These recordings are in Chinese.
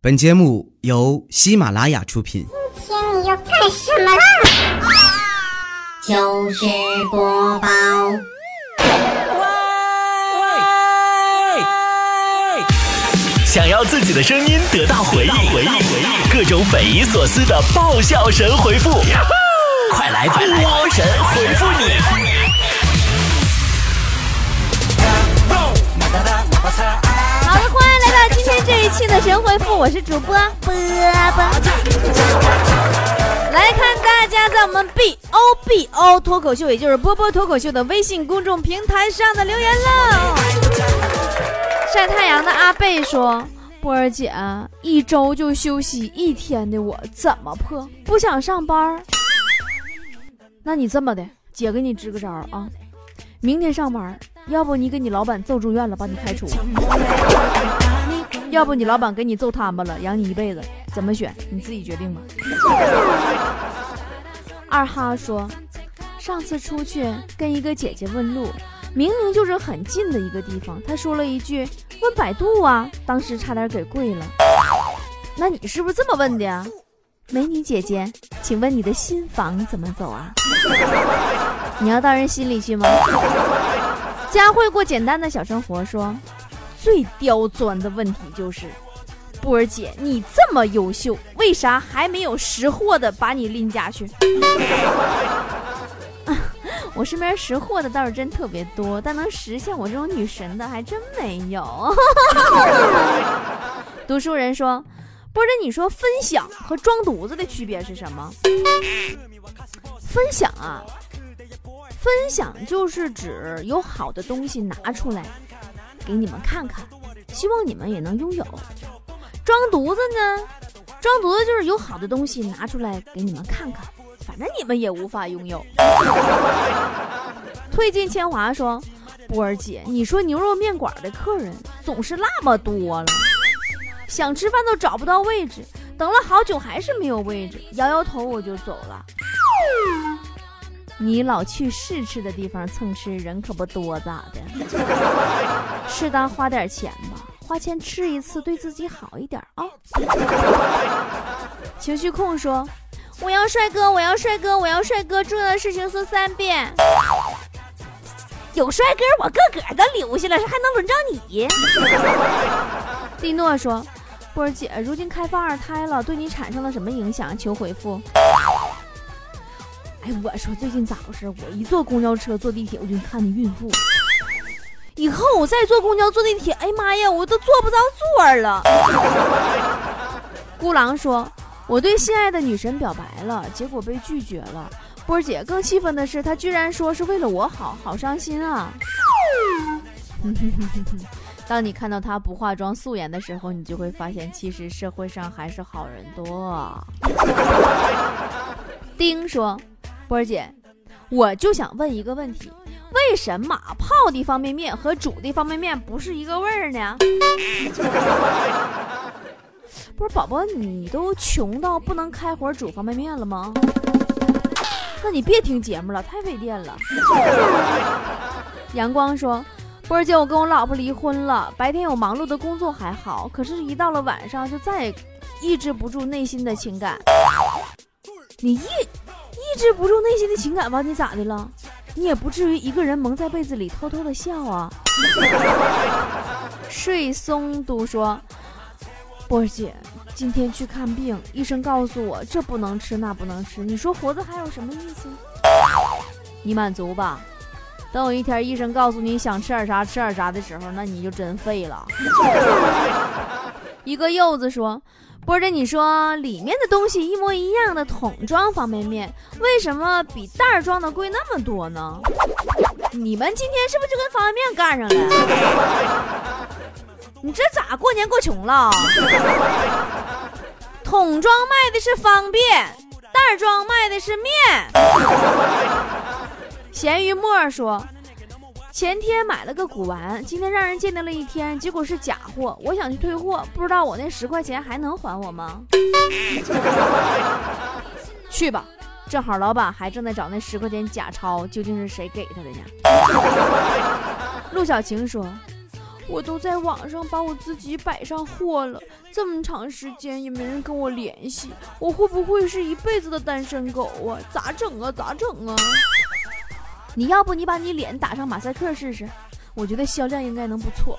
本节目由喜马拉雅出品。今天你要干什么啦？就是播报，想要自己的声音得到回应，回应，回应，各种匪夷所思的爆笑神回复，快来快来，波神回复你！这一期的神回复，我是主播波波。来看大家在我们 B O B O 脱口秀，也就是波波脱口秀的微信公众平台上的留言喽。晒太阳的阿贝说：“波儿姐，一周就休息一天的我怎么破？不想上班？那你这么的，姐给你支个招啊，明天上班，要不你给你老板揍住院了，把你开除；要不你老板给你揍瘫巴了，养你一辈子，怎么选？你自己决定吧。”二哈说：“上次出去跟一个姐姐问路。”明明就是很近的一个地方，他说了一句“问百度啊”，当时差点给跪了。那你是不是这么问的呀？美女姐姐，请问你的新房怎么走啊？你要到人心里去吗？佳慧过简单的小生活说，最刁钻的问题就是，波儿姐，你这么优秀，为啥还没有识货的把你拎家去？我身边识货的倒是真特别多，但能识像我这种女神的还真没有。读书人说：“波姐，你说分享和装犊子的区别是什么？分享啊，分享就是指有好的东西拿出来给你们看看，希望你们也能拥有。装犊子呢，装犊子就是有好的东西拿出来给你们看看。”反正你们也无法拥有。推进千华说：“波儿姐，你说牛肉面馆的客人总是那么多了，想吃饭都找不到位置，等了好久还是没有位置，摇摇头我就走了。你老去试吃的地方蹭吃，人可不多咋的？适当花点钱吧，花钱吃一次对自己好一点啊。” 情绪控说。我要帅哥，我要帅哥，我要帅哥！重要的事情说三遍。有帅哥，我个个都留下了，还能轮着你？蒂诺说：“波儿姐，如今开放二胎了，对你产生了什么影响？求回复。”我说最近咋回事？我一坐公交车、坐地铁，我就看见孕妇。以后我再坐公交、坐地铁，哎呀妈呀，我都坐不着座了。孤狼说。我对心爱的女神表白了，结果被拒绝了。波儿姐更气愤的是，她居然说是为了我好，好伤心啊！当你看到她不化妆素颜的时候，你就会发现，其实社会上还是好人多。丁说：“波儿姐，我就想问一个问题，为什么泡的方便面和煮的方便面不是一个味儿呢？” 不是宝宝，你都穷到不能开火煮方便面了吗？那你别听节目了，太费电了。阳光说：“波儿姐，我跟我老婆离婚了，白天有忙碌的工作还好，可是，一到了晚上就再也抑制不住内心的情感。你抑抑制不住内心的情感吧？你咋的了？你也不至于一个人蒙在被子里偷偷的笑啊。”睡松都说。波儿姐，今天去看病，医生告诉我这不能吃那不能吃，你说活着还有什么意思？你满足吧。等有一天医生告诉你想吃点啥吃点啥的时候，那你就真废了。一个柚子说：“波儿姐，你说里面的东西一模一样的桶装方便面，为什么比袋装的贵那么多呢？你们今天是不是就跟方便面干上了？” 你这咋过年过穷了？桶装卖的是方便，袋装卖的是面。咸鱼沫说，前天买了个古玩，今天让人鉴定了一天，结果是假货。我想去退货，不知道我那十块钱还能还我吗？去吧，正好老板还正在找那十块钱假钞，究竟是谁给他的呢？陆小晴说。我都在网上把我自己摆上货了，这么长时间也没人跟我联系，我会不会是一辈子的单身狗啊？咋整啊？咋整啊？你要不你把你脸打上马赛克试试？我觉得销量应该能不错。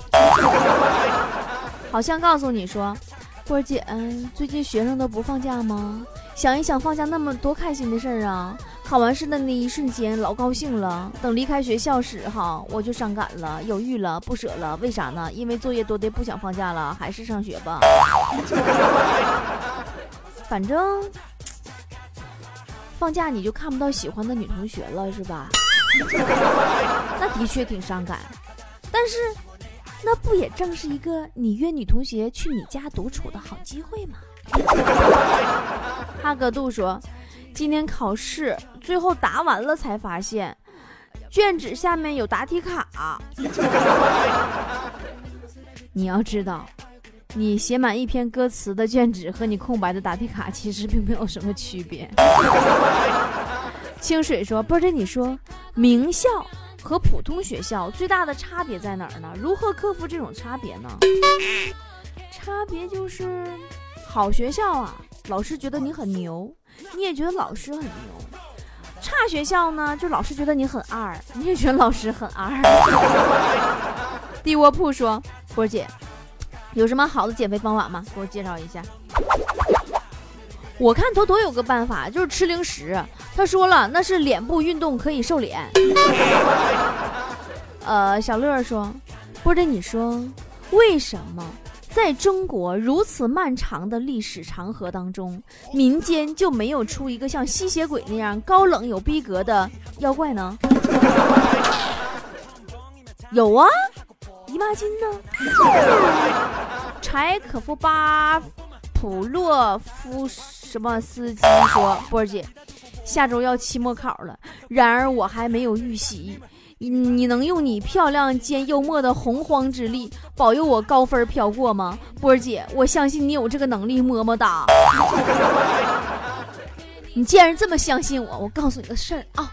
好像告诉你说，波儿姐，最近学生都不放假吗？想一想放假那么多开心的事儿啊！考完试的那一瞬间老高兴了，等离开学校时哈，我就伤感了，犹豫了，不舍了。为啥呢？因为作业多的不想放假了，还是上学吧。反正 放假你就看不到喜欢的女同学了，是吧？那的确挺伤感，但是那不也正是一个你约女同学去你家独处的好机会吗？哈格杜说。今天考试最后答完了才发现，卷纸下面有答题卡。你要知道，你写满一篇歌词的卷纸和你空白的答题卡其实并没有什么区别。清水说：“波姐，你说名校和普通学校最大的差别在哪儿呢？如何克服这种差别呢？差别就是好学校啊，老师觉得你很牛。”你也觉得老师很牛，差学校呢，就老师觉得你很二，你也觉得老师很二。地窝铺说：“波姐，有什么好的减肥方法吗？给我介绍一下。”我看坨坨有个办法，就是吃零食。他说了，那是脸部运动可以瘦脸。呃，小乐说：“波姐，你说为什么？”在中国如此漫长的历史长河当中，民间就没有出一个像吸血鬼那样高冷有逼格的妖怪呢？有啊，姨妈巾呢？柴可夫巴普洛夫什么斯基说：“波儿姐，下周要期末考了，然而我还没有预习。”你能用你漂亮兼幽默的洪荒之力保佑我高分飘过吗，波儿姐？我相信你有这个能力，么么哒。你既然这么相信我，我告诉你个事儿啊，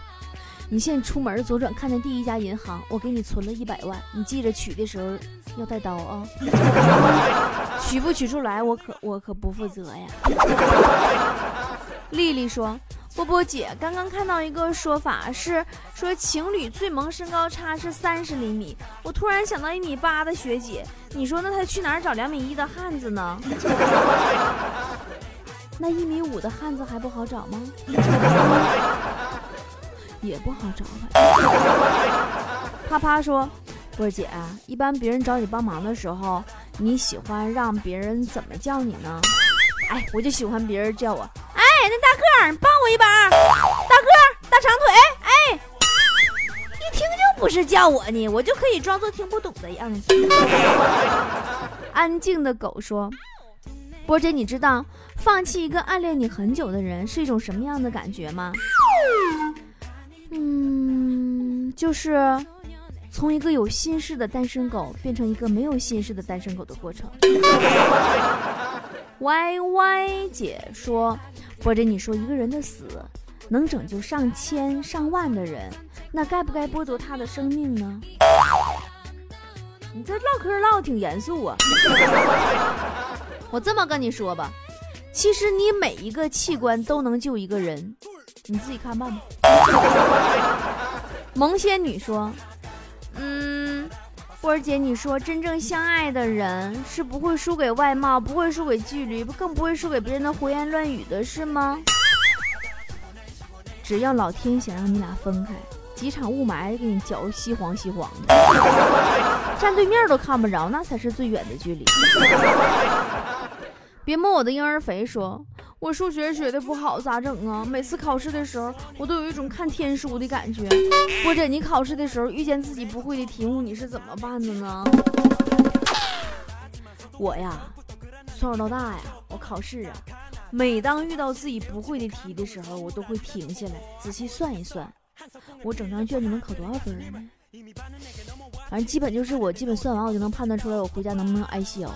你现在出门左转看见第一家银行，我给你存了一百万，你记着取的时候要带刀啊，取不取出来我可我可不负责呀。丽丽说。波波姐，刚刚看到一个说法是说情侣最萌身高差是三十厘米，我突然想到一米八的学姐，你说那她去哪儿找两米一的汉子呢？那一米五的汉子还不好找吗？也不好找吧。啪啪说，波姐，一般别人找你帮忙的时候，你喜欢让别人怎么叫你呢？哎，我就喜欢别人叫我。哎，那大个，你帮我一把，大个儿，大长腿，哎，一听就不是叫我呢，我就可以装作听不懂的样子。安静的狗说：“波姐，你知道放弃一个暗恋你很久的人是一种什么样的感觉吗？嗯，就是从一个有心事的单身狗变成一个没有心事的单身狗的过程。”歪歪姐说。或者你说一个人的死能拯救上千上万的人，那该不该剥夺他的生命呢？你这唠嗑唠的挺严肃啊！我这么跟你说吧，其实你每一个器官都能救一个人，你自己看办吧。萌仙女说：“嗯，波儿姐，你说真正相爱的人是不会输给外貌，不会输给距离，更不会输给别人的胡言乱语的，是吗？”只要老天想让你俩分开，几场雾霾给你搅稀黄稀黄的，站对面都看不着，那才是最远的距离。别摸我的婴儿肥，说我数学学的不好，咋整啊？每次考试的时候，我都有一种看天书的感觉。或者你考试的时候遇见自己不会的题目，你是怎么办的呢？我呀，从小到大呀，我考试啊。每当遇到自己不会的题的时候，我都会停下来仔细算一算，我整张卷子能考多少分呢？反正基本就是我基本算完，我就能判断出来我回家能不能挨削了。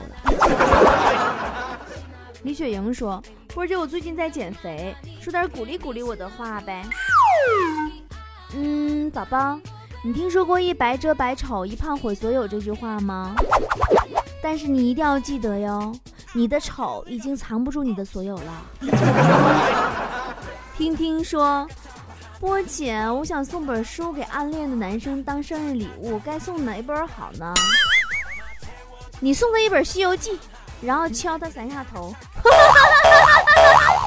李雪莹说：“波姐，我最近在减肥，说点鼓励鼓励我的话呗。”嗯，宝宝，你听说过一白遮百丑，一胖毁所有这句话吗？但是你一定要记得哟，你的丑已经藏不住你的所有了。听听说，波姐，我想送本书给暗恋的男生当生日礼物，该送哪本好呢？你送他一本《西游记》，然后敲他三下头。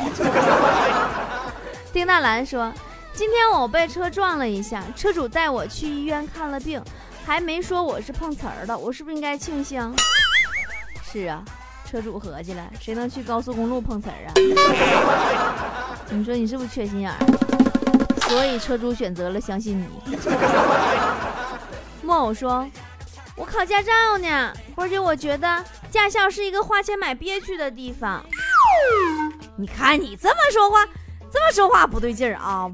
丁大兰说。今天我被车撞了一下，车主带我去医院看了病，还没说我是碰瓷儿的，我是不是应该庆幸？是啊，车主合计了，谁能去高速公路碰瓷儿啊？你说你是不是缺心眼儿？所以车主选择了相信你。木偶说：“我考驾照呢，而且我觉得驾校是一个花钱买憋屈的地方。”你看你这么说话，这么说话不对劲儿啊！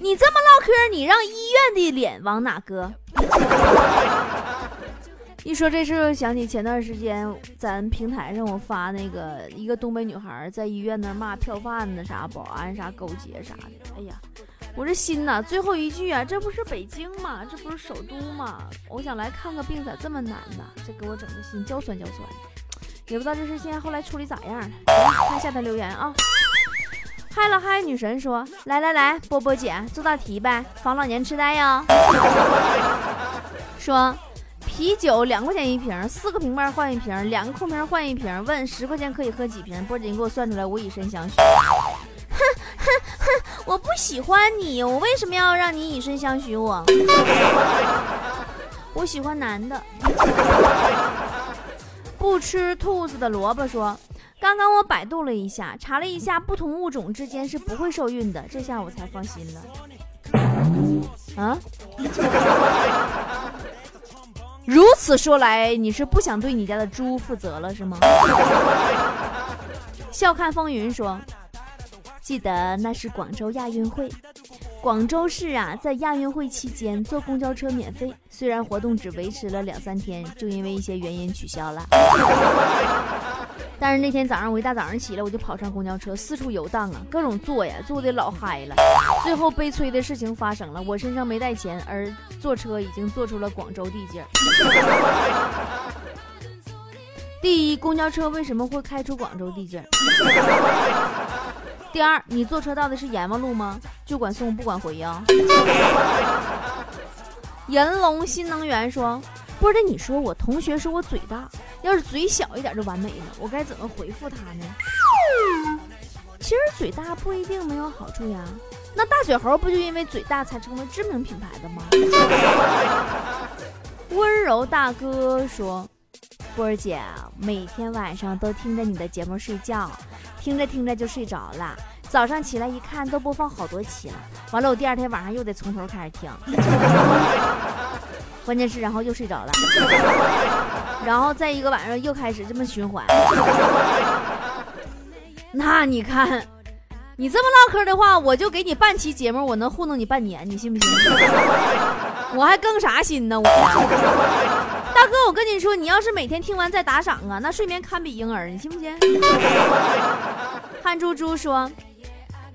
你这么唠嗑，你让医院的脸往哪搁？一说这事，想起前段时间咱平台上我发那个一个东北女孩在医院那骂票贩子、啥保安、啥勾结啥的。哎呀，我这心呐，最后一句啊，这不是北京吗？这不是首都吗？我想来看个病，咋这么难呢？这给我整的心焦酸焦酸的，也不知道这事现在后来处理咋样了。看下头留言啊。嗨了嗨，女神说：“来来来，波波姐做道题呗，防老年痴呆呀。”说啤酒两块钱一瓶，四个瓶盖换一瓶，两个空瓶换一瓶。问十块钱可以喝几瓶？波姐，你给我算出来，我以身相许。哼哼哼，我不喜欢你，我为什么要让你以身相许我？我喜欢男的。不吃兔子的萝卜说。刚刚我百度了一下，查了一下，不同物种之间是不会受孕的，这下我才放心了。啊？如此说来，你是不想对你家的猪负责了是吗？笑看风云说，记得那是广州亚运会，广州市啊，在亚运会期间坐公交车免费，虽然活动只维持了两三天，就因为一些原因取消了。但是那天早上我一大早上起来，我就跑上公交车，四处游荡啊，各种坐呀，坐的老嗨了。最后悲催的事情发生了，我身上没带钱，而坐车已经坐出了广州地界。第一，公交车为什么会开出广州地界？第二，你坐车到的是阎王路吗？就管送不管回呀。银龙新能源说。不是，你说我同学说我嘴大，要是嘴小一点就完美了，我该怎么回复他呢？其实嘴大不一定没有好处呀，那大嘴猴不就因为嘴大才成为知名品牌的吗？温柔大哥说：“波儿姐，每天晚上都听着你的节目睡觉，听着听着就睡着了，早上起来一看都播放好多期了，完了我第二天晚上又得从头开始听。”关键是，然后又睡着了，然后再一个晚上又开始这么循环。那你看，你这么唠嗑的话，我就给你半期节目，我能糊弄你半年，你信不信？我还更啥心呢？我大哥，我跟你说，你要是每天听完再打赏啊，那睡眠堪比婴儿，你信不信？汉猪猪说。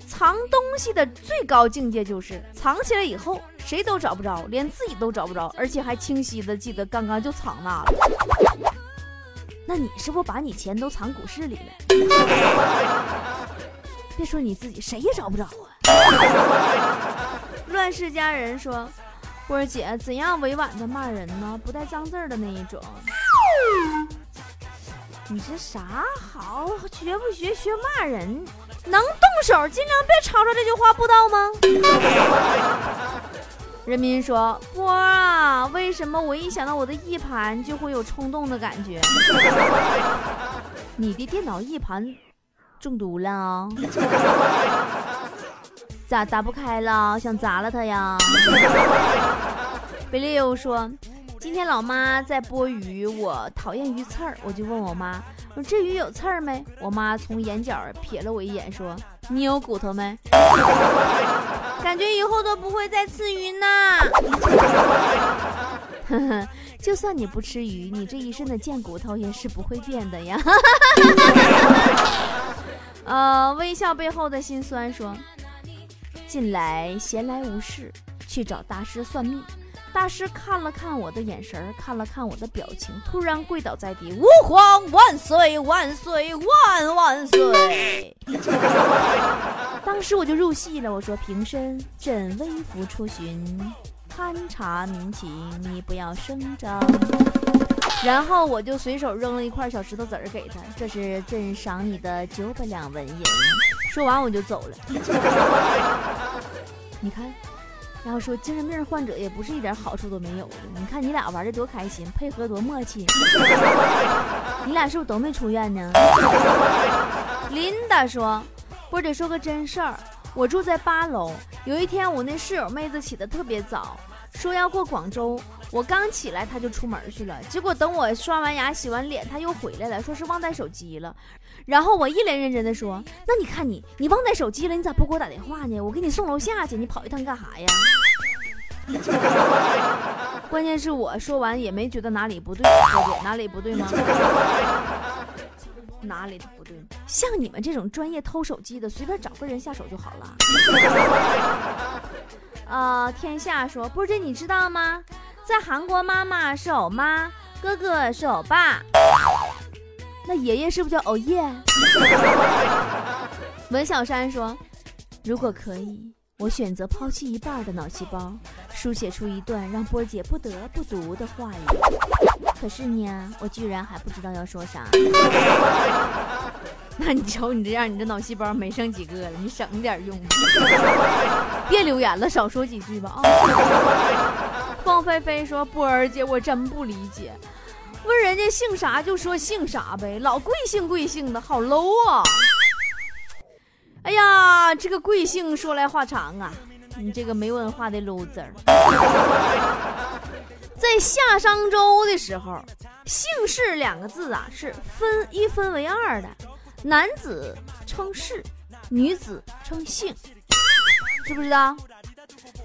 藏东西的最高境界就是藏起来以后谁都找不着，连自己都找不着，而且还清晰的记得刚刚就藏那了。那你是不是把你钱都藏股市里了？别说你自己，谁也找不着啊！乱世佳人说：“波儿姐，怎样委婉的骂人呢？不带脏字的那一种。”你这啥好？学不学？学骂人？能动手，尽量别吵吵这句话，不道吗？人民说：“波啊，为什么我一想到我的翼盘就会有冲动的感觉？你的电脑翼盘中毒了啊？咋打不开了？想砸了它呀？”贝利欧说。今天老妈在剥鱼，我讨厌鱼刺儿，我就问我妈：“我说这鱼有刺儿没？”我妈从眼角瞥了我一眼，说：“你有骨头没？” 感觉以后都不会再吃鱼呢。就算你不吃鱼，你这一身的贱骨头也是不会变的呀。呃，微笑背后的心酸说：“近来闲来无事。”去找大师算命。大师看了看我的眼神，看了看我的表情，突然跪倒在地：“吾皇万岁万岁万万岁！”当时我就入戏了，我说：“平身，朕微服出巡，勘察民情，你不要声张。”然后我就随手扔了一块小石头子儿给他，这是朕赏你的九百两纹银。说完我就走了。你看。然后说精神病患者也不是一点好处都没有的。你看你俩玩的多开心，配合多默契。你俩是不是都没出院呢？琳达说：“波姐说个真事儿，我住在八楼。有一天我那室友妹子起的特别早，说要过广州。我刚起来，他就出门去了。结果等我刷完牙、洗完脸，他又回来了，说是忘带手机了。然后我一脸认真的说：那你看你，你忘带手机了，你咋不给我打电话呢？我给你送楼下去，你跑一趟干啥呀？关键是我说完也没觉得哪里不对，哪里不对吗？哪里不对？像你们这种专业偷手机的，随便找个人下手就好了。呃，天下说，波姐你知道吗？在韩国，妈妈是欧妈，哥哥是欧爸，那爷爷是不是叫欧耶？文小山说：“如果可以，我选择抛弃一半的脑细胞，书写出一段让波姐不得不读的话语。可是呢，我居然还不知道要说啥。那你瞅你这样，你这脑细胞没剩几个了，你省点用，别留言了，少说几句吧啊。”凤飞飞说：“波儿姐，我真不理解，问人家姓啥就说姓啥呗，老贵姓贵姓的，好 low 啊！哎呀，这个贵姓说来话长啊，你这个没文化的 loser。在夏商周的时候，姓氏两个字啊是分一分为二的，男子称氏，女子称姓，知不知道？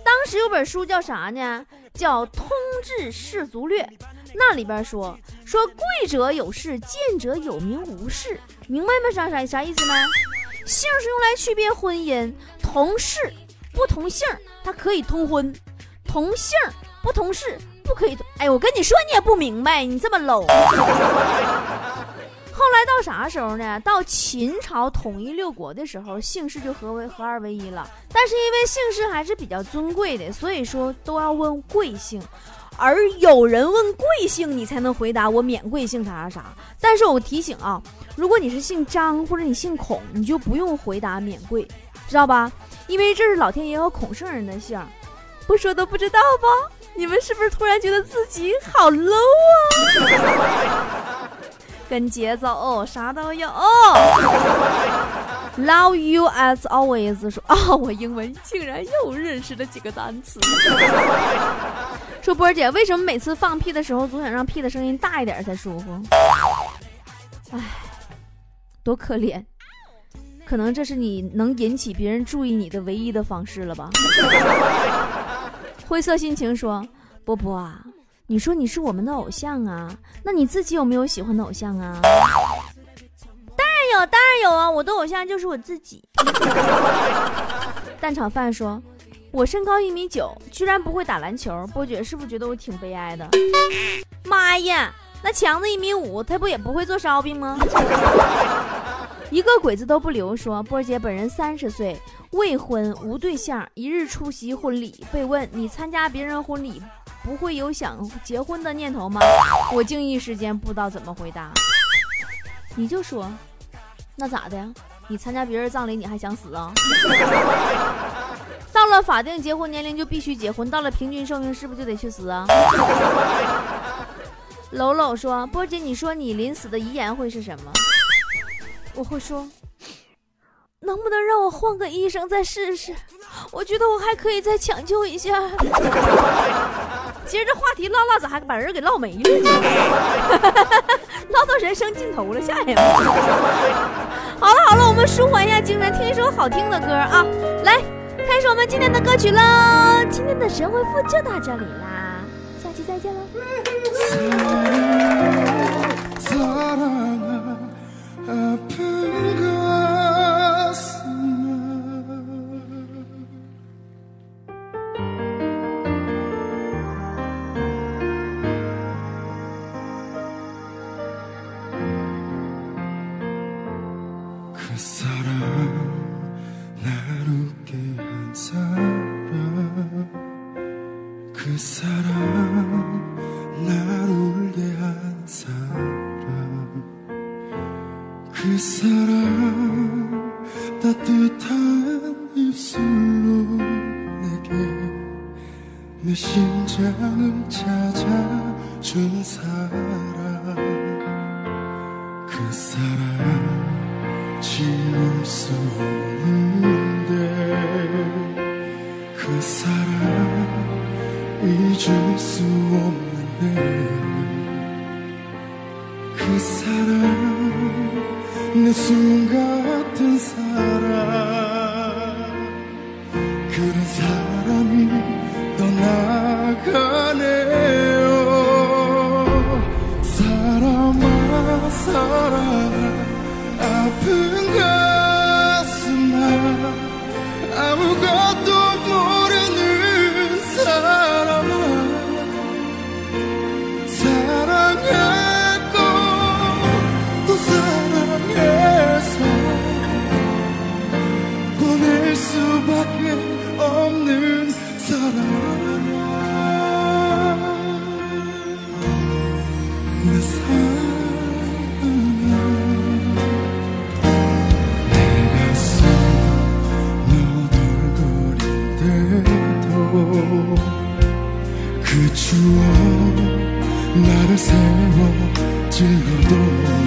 当时有本书叫啥呢？”叫《通志士族略》，那里边说说贵者有事，贱者有名无事，明白吗？啥啥啥意思呢？姓是用来区别婚姻，同事不同姓它可以通婚，同姓不同事不可以。哎，我跟你说你也不明白，你这么 low。后来到啥时候呢？到秦朝统一六国的时候，姓氏就合为合二为一了。但是因为姓氏还是比较尊贵的，所以说都要问贵姓。而有人问贵姓，你才能回答我免贵姓啥啥啥。但是我提醒啊，如果你是姓张或者你姓孔，你就不用回答免贵，知道吧？因为这是老天爷和孔圣人的姓，不说都不知道吧？你们是不是突然觉得自己好 low 啊？跟节奏哦，啥都有。Love you as always 说啊，我英文竟然又认识了几个单词。说波儿姐，为什么每次放屁的时候总想让屁的声音大一点才舒服？唉，多可怜，可能这是你能引起别人注意你的唯一的方式了吧？灰色心情说，波波啊。你说你是我们的偶像啊，那你自己有没有喜欢的偶像啊？当然有，当然有啊！我的偶像就是我自己。蛋炒饭说：“我身高一米九，居然不会打篮球，波姐是不是觉得我挺悲哀的？”妈呀，那强子一米五，他不也不会做烧饼吗？一个鬼子都不留。说波姐本人三十岁，未婚，无对象，一日出席婚礼，被问你参加别人婚礼。不会有想结婚的念头吗？我竟一时间不知道怎么回答。你就说，那咋的？你参加别人葬礼，你还想死啊？到了法定结婚年龄就必须结婚，到了平均寿命是不是就得去死啊？楼楼说：“波姐，你说你临死的遗言会是什么？”我会说。能不能让我换个医生再试试？我觉得我还可以再抢救一下。今儿这话题唠唠咋还把人给唠没了？唠到人生尽头了，吓人。好了好了，我们舒缓一下精神，听一首好听的歌啊！来，开始我们今天的歌曲喽。今天的神回复就到这里啦， 사람 그 사람 그런 사람이 떠나가 주어 나를 세워 질러도